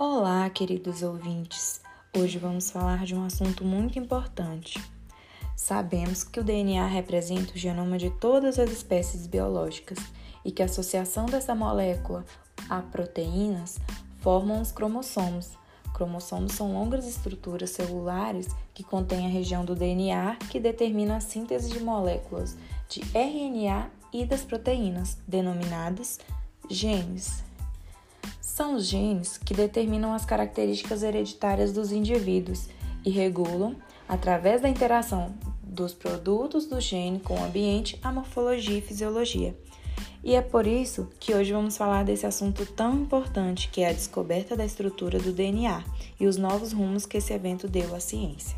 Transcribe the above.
Olá, queridos ouvintes! Hoje vamos falar de um assunto muito importante. Sabemos que o DNA representa o genoma de todas as espécies biológicas e que a associação dessa molécula a proteínas formam os cromossomos. Cromossomos são longas estruturas celulares que contêm a região do DNA que determina a síntese de moléculas de RNA e das proteínas, denominadas genes. São os genes que determinam as características hereditárias dos indivíduos e regulam, através da interação dos produtos do gene com o ambiente, a morfologia e fisiologia. E é por isso que hoje vamos falar desse assunto tão importante que é a descoberta da estrutura do DNA e os novos rumos que esse evento deu à ciência.